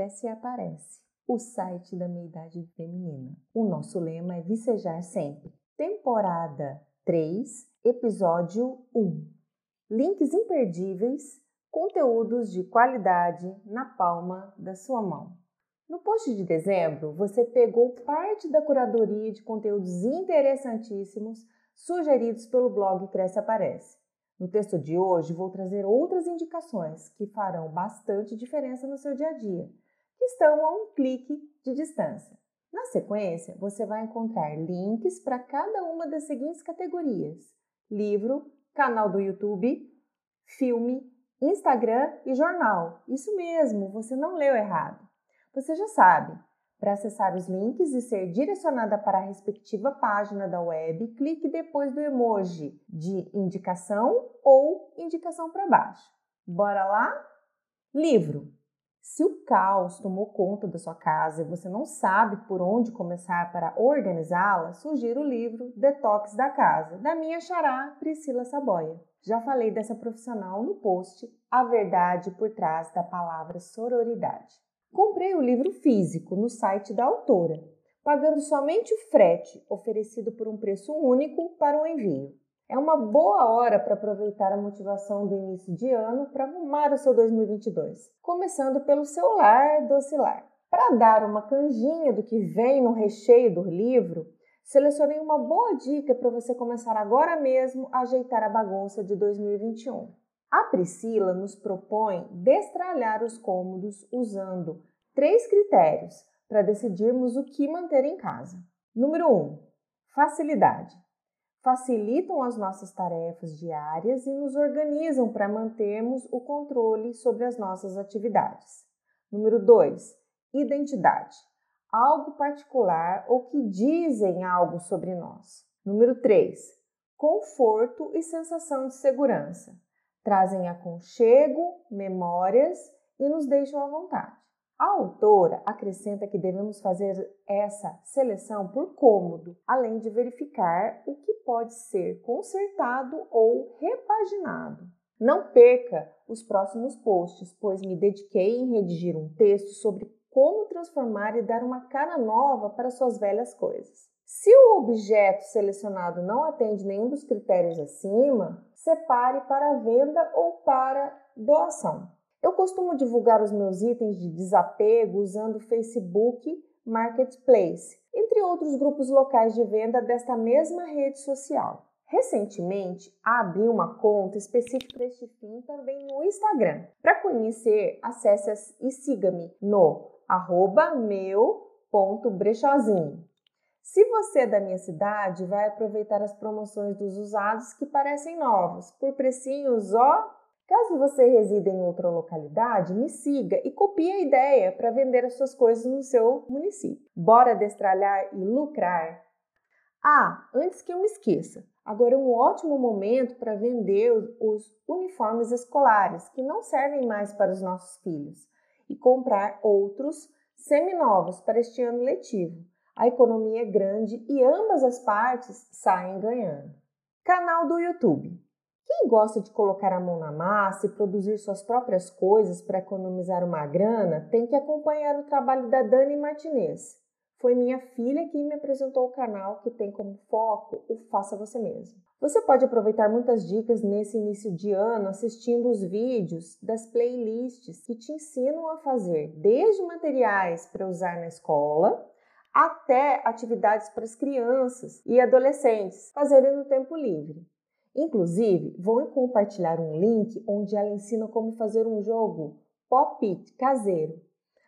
Cresce e Aparece, o site da meia-idade feminina. O nosso lema é Vicejar Sempre. Temporada 3, episódio 1. Links imperdíveis, conteúdos de qualidade na palma da sua mão. No post de dezembro, você pegou parte da curadoria de conteúdos interessantíssimos sugeridos pelo blog Cresce Aparece. No texto de hoje, vou trazer outras indicações que farão bastante diferença no seu dia a dia, que estão a um clique de distância. Na sequência, você vai encontrar links para cada uma das seguintes categorias: livro, canal do YouTube, filme, Instagram e jornal. Isso mesmo, você não leu errado. Você já sabe, para acessar os links e ser direcionada para a respectiva página da web, clique depois do emoji de indicação ou indicação para baixo. Bora lá? Livro. Se o caos tomou conta da sua casa e você não sabe por onde começar para organizá-la, sugiro o livro Detox da Casa, da minha xará Priscila Saboia. Já falei dessa profissional no post A Verdade por Trás da Palavra Sororidade. Comprei o livro físico no site da autora, pagando somente o frete oferecido por um preço único para o envio. É uma boa hora para aproveitar a motivação do início de ano para arrumar o seu 2022, começando pelo seu lar docilar. Para dar uma canjinha do que vem no recheio do livro, selecionei uma boa dica para você começar agora mesmo a ajeitar a bagunça de 2021. A Priscila nos propõe destralhar os cômodos usando três critérios para decidirmos o que manter em casa. Número 1. Um, facilidade. Facilitam as nossas tarefas diárias e nos organizam para mantermos o controle sobre as nossas atividades. Número 2. Identidade. Algo particular ou que dizem algo sobre nós. Número 3. Conforto e sensação de segurança trazem aconchego, memórias e nos deixam à vontade. A autora acrescenta que devemos fazer essa seleção por cômodo, além de verificar o que pode ser consertado ou repaginado. Não perca os próximos posts, pois me dediquei em redigir um texto sobre como transformar e dar uma cara nova para suas velhas coisas. Se o objeto selecionado não atende nenhum dos critérios acima, separe para venda ou para doação. Eu costumo divulgar os meus itens de desapego usando Facebook Marketplace, entre outros grupos locais de venda desta mesma rede social. Recentemente, abri uma conta específica para este fim também no Instagram. Para conhecer, acesse e siga-me no arroba meu.brechozinho. Se você é da minha cidade, vai aproveitar as promoções dos usados que parecem novos, por precinhos ó. Caso você resida em outra localidade, me siga e copie a ideia para vender as suas coisas no seu município. Bora destralhar e lucrar? Ah, antes que eu me esqueça, agora é um ótimo momento para vender os uniformes escolares que não servem mais para os nossos filhos e comprar outros seminovos para este ano letivo a economia é grande e ambas as partes saem ganhando. Canal do YouTube. Quem gosta de colocar a mão na massa e produzir suas próprias coisas para economizar uma grana tem que acompanhar o trabalho da Dani Martinez. Foi minha filha que me apresentou o canal que tem como foco o Faça Você Mesmo. Você pode aproveitar muitas dicas nesse início de ano assistindo os vídeos das playlists que te ensinam a fazer desde materiais para usar na escola até atividades para as crianças e adolescentes fazerem no tempo livre. Inclusive, vou compartilhar um link onde ela ensina como fazer um jogo pop-it caseiro.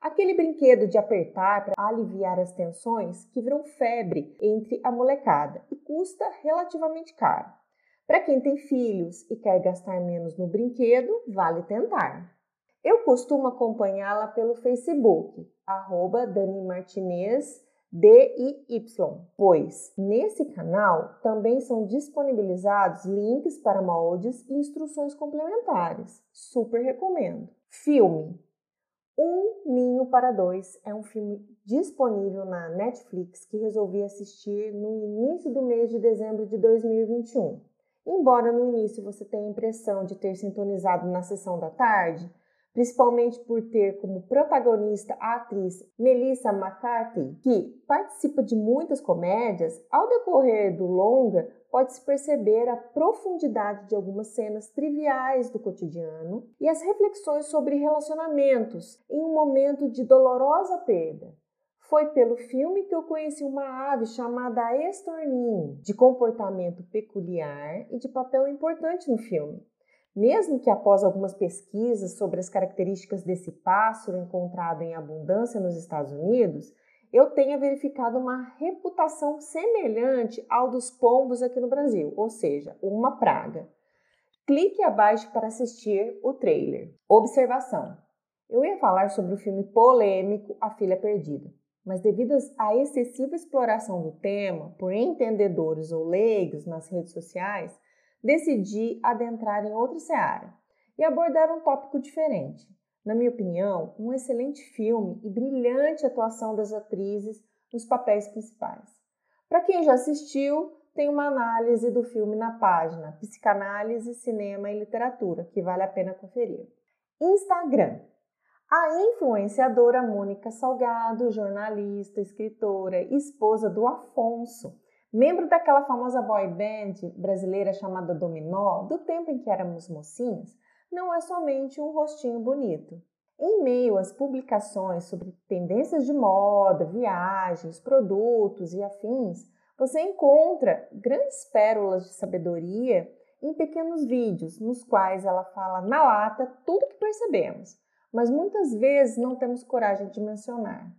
Aquele brinquedo de apertar para aliviar as tensões que virou febre entre a molecada e custa relativamente caro. Para quem tem filhos e quer gastar menos no brinquedo, vale tentar. Eu costumo acompanhá-la pelo Facebook, arroba Dani Martinez D e Y, pois nesse canal também são disponibilizados links para moldes e instruções complementares. Super recomendo. Filme. Um Ninho para Dois é um filme disponível na Netflix que resolvi assistir no início do mês de dezembro de 2021. Embora no início você tenha a impressão de ter sintonizado na sessão da tarde, principalmente por ter como protagonista a atriz Melissa McCarthy, que participa de muitas comédias, ao decorrer do longa pode-se perceber a profundidade de algumas cenas triviais do cotidiano e as reflexões sobre relacionamentos em um momento de dolorosa perda. Foi pelo filme que eu conheci uma ave chamada estorninho, de comportamento peculiar e de papel importante no filme. Mesmo que após algumas pesquisas sobre as características desse pássaro encontrado em abundância nos Estados Unidos, eu tenha verificado uma reputação semelhante ao dos pombos aqui no Brasil, ou seja, uma praga. Clique abaixo para assistir o trailer. Observação: eu ia falar sobre o filme polêmico A Filha Perdida, mas devido à excessiva exploração do tema por entendedores ou leigos nas redes sociais, decidi adentrar em outra seara e abordar um tópico diferente. Na minha opinião, um excelente filme e brilhante atuação das atrizes nos papéis principais. Para quem já assistiu, tem uma análise do filme na página Psicanálise, Cinema e Literatura, que vale a pena conferir. Instagram. A influenciadora Mônica Salgado, jornalista, escritora e esposa do Afonso, membro daquela famosa boy band brasileira chamada Dominó, do tempo em que éramos mocinhas, não é somente um rostinho bonito. Em meio às publicações sobre tendências de moda, viagens, produtos e afins, você encontra grandes pérolas de sabedoria em pequenos vídeos nos quais ela fala na lata tudo que percebemos, mas muitas vezes não temos coragem de mencionar.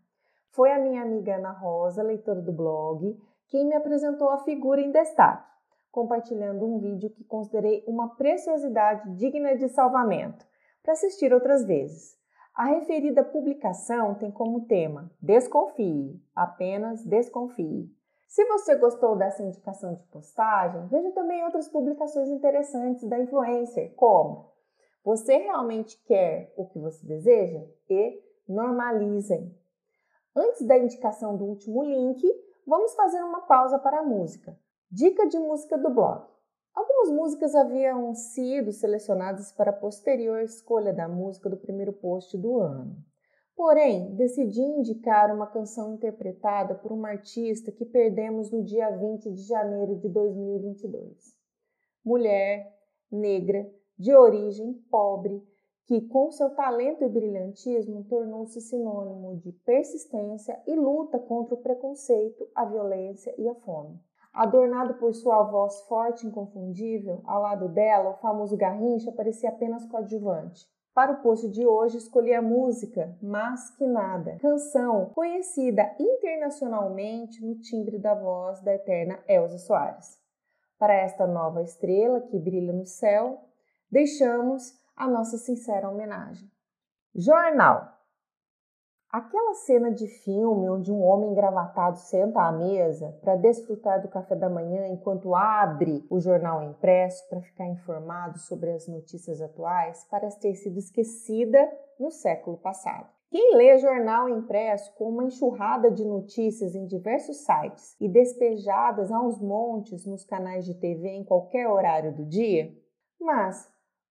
Foi a minha amiga Ana Rosa, leitora do blog, quem me apresentou a figura em destaque, compartilhando um vídeo que considerei uma preciosidade digna de salvamento, para assistir outras vezes. A referida publicação tem como tema Desconfie, apenas desconfie. Se você gostou dessa indicação de postagem, veja também outras publicações interessantes da influencer, como Você realmente quer o que você deseja? e Normalizem. Antes da indicação do último link, vamos fazer uma pausa para a música. Dica de música do blog. Algumas músicas haviam sido selecionadas para a posterior escolha da música do primeiro post do ano. Porém, decidi indicar uma canção interpretada por uma artista que perdemos no dia 20 de janeiro de 2022. Mulher, negra, de origem pobre, que com seu talento e brilhantismo tornou-se sinônimo de persistência e luta contra o preconceito, a violência e a fome. Adornado por sua voz forte e inconfundível, ao lado dela, o famoso Garrincha parecia apenas coadjuvante. Para o post de hoje, escolhi a música Mas Que Nada, canção conhecida internacionalmente no timbre da voz da eterna Elza Soares. Para esta nova estrela que brilha no céu, deixamos a nossa sincera homenagem. Jornal. Aquela cena de filme onde um homem engravatado senta à mesa para desfrutar do café da manhã enquanto abre o jornal impresso para ficar informado sobre as notícias atuais parece ter sido esquecida no século passado. Quem lê jornal impresso com uma enxurrada de notícias em diversos sites e despejadas aos montes nos canais de TV em qualquer horário do dia? Mas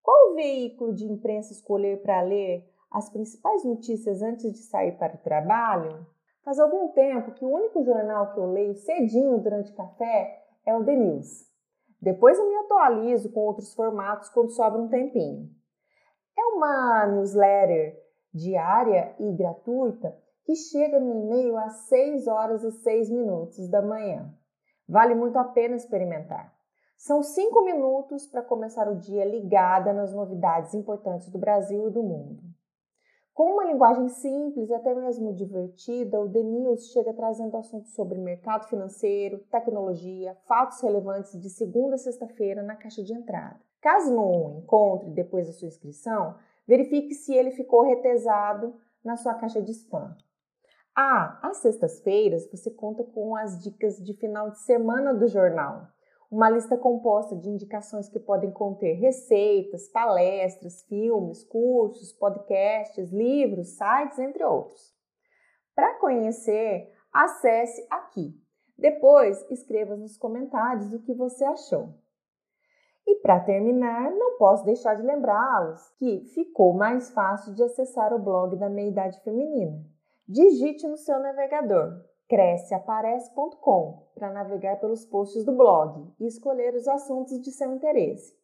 qual veículo de imprensa escolher para ler as principais notícias antes de sair para o trabalho? Faz algum tempo que o único jornal que eu leio cedinho durante café é o The News. Depois eu me atualizo com outros formatos quando sobra um tempinho. É uma newsletter diária e gratuita que chega no e-mail às 6 horas e 6 minutos da manhã. Vale muito a pena experimentar. São cinco minutos para começar o dia ligada nas novidades importantes do Brasil e do mundo. Com uma linguagem simples e até mesmo divertida, o The News chega trazendo assuntos sobre mercado financeiro, tecnologia, fatos relevantes de segunda a sexta-feira na caixa de entrada. Caso não o encontre depois da sua inscrição, verifique se ele ficou retesado na sua caixa de spam. Ah, às sextas-feiras você conta com as dicas de final de semana do jornal uma lista composta de indicações que podem conter receitas, palestras, filmes, cursos, podcasts, livros, sites, entre outros. Para conhecer, acesse aqui. Depois, escreva nos comentários o que você achou. E para terminar, não posso deixar de lembrá-los que ficou mais fácil de acessar o blog da Meia Idade Feminina. Digite no seu navegador cresceaparece.com para navegar pelos posts do blog e escolher os assuntos de seu interesse.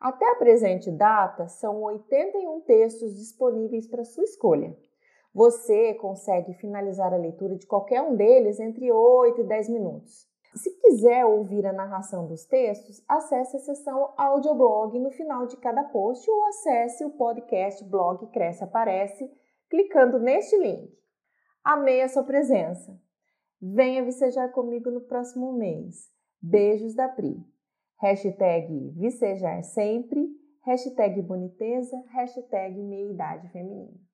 Até a presente data, são 81 textos disponíveis para sua escolha. Você consegue finalizar a leitura de qualquer um deles entre 8 e 10 minutos. Se quiser ouvir a narração dos textos, acesse a seção audioblog no final de cada post ou acesse o podcast blog Cresce Aparece clicando neste link. Amei a sua presença. Venha vicejar comigo no próximo mês. Beijos da Pri. Hashtag vicejar sempre, hashtag boniteza, hashtag meia idade feminina.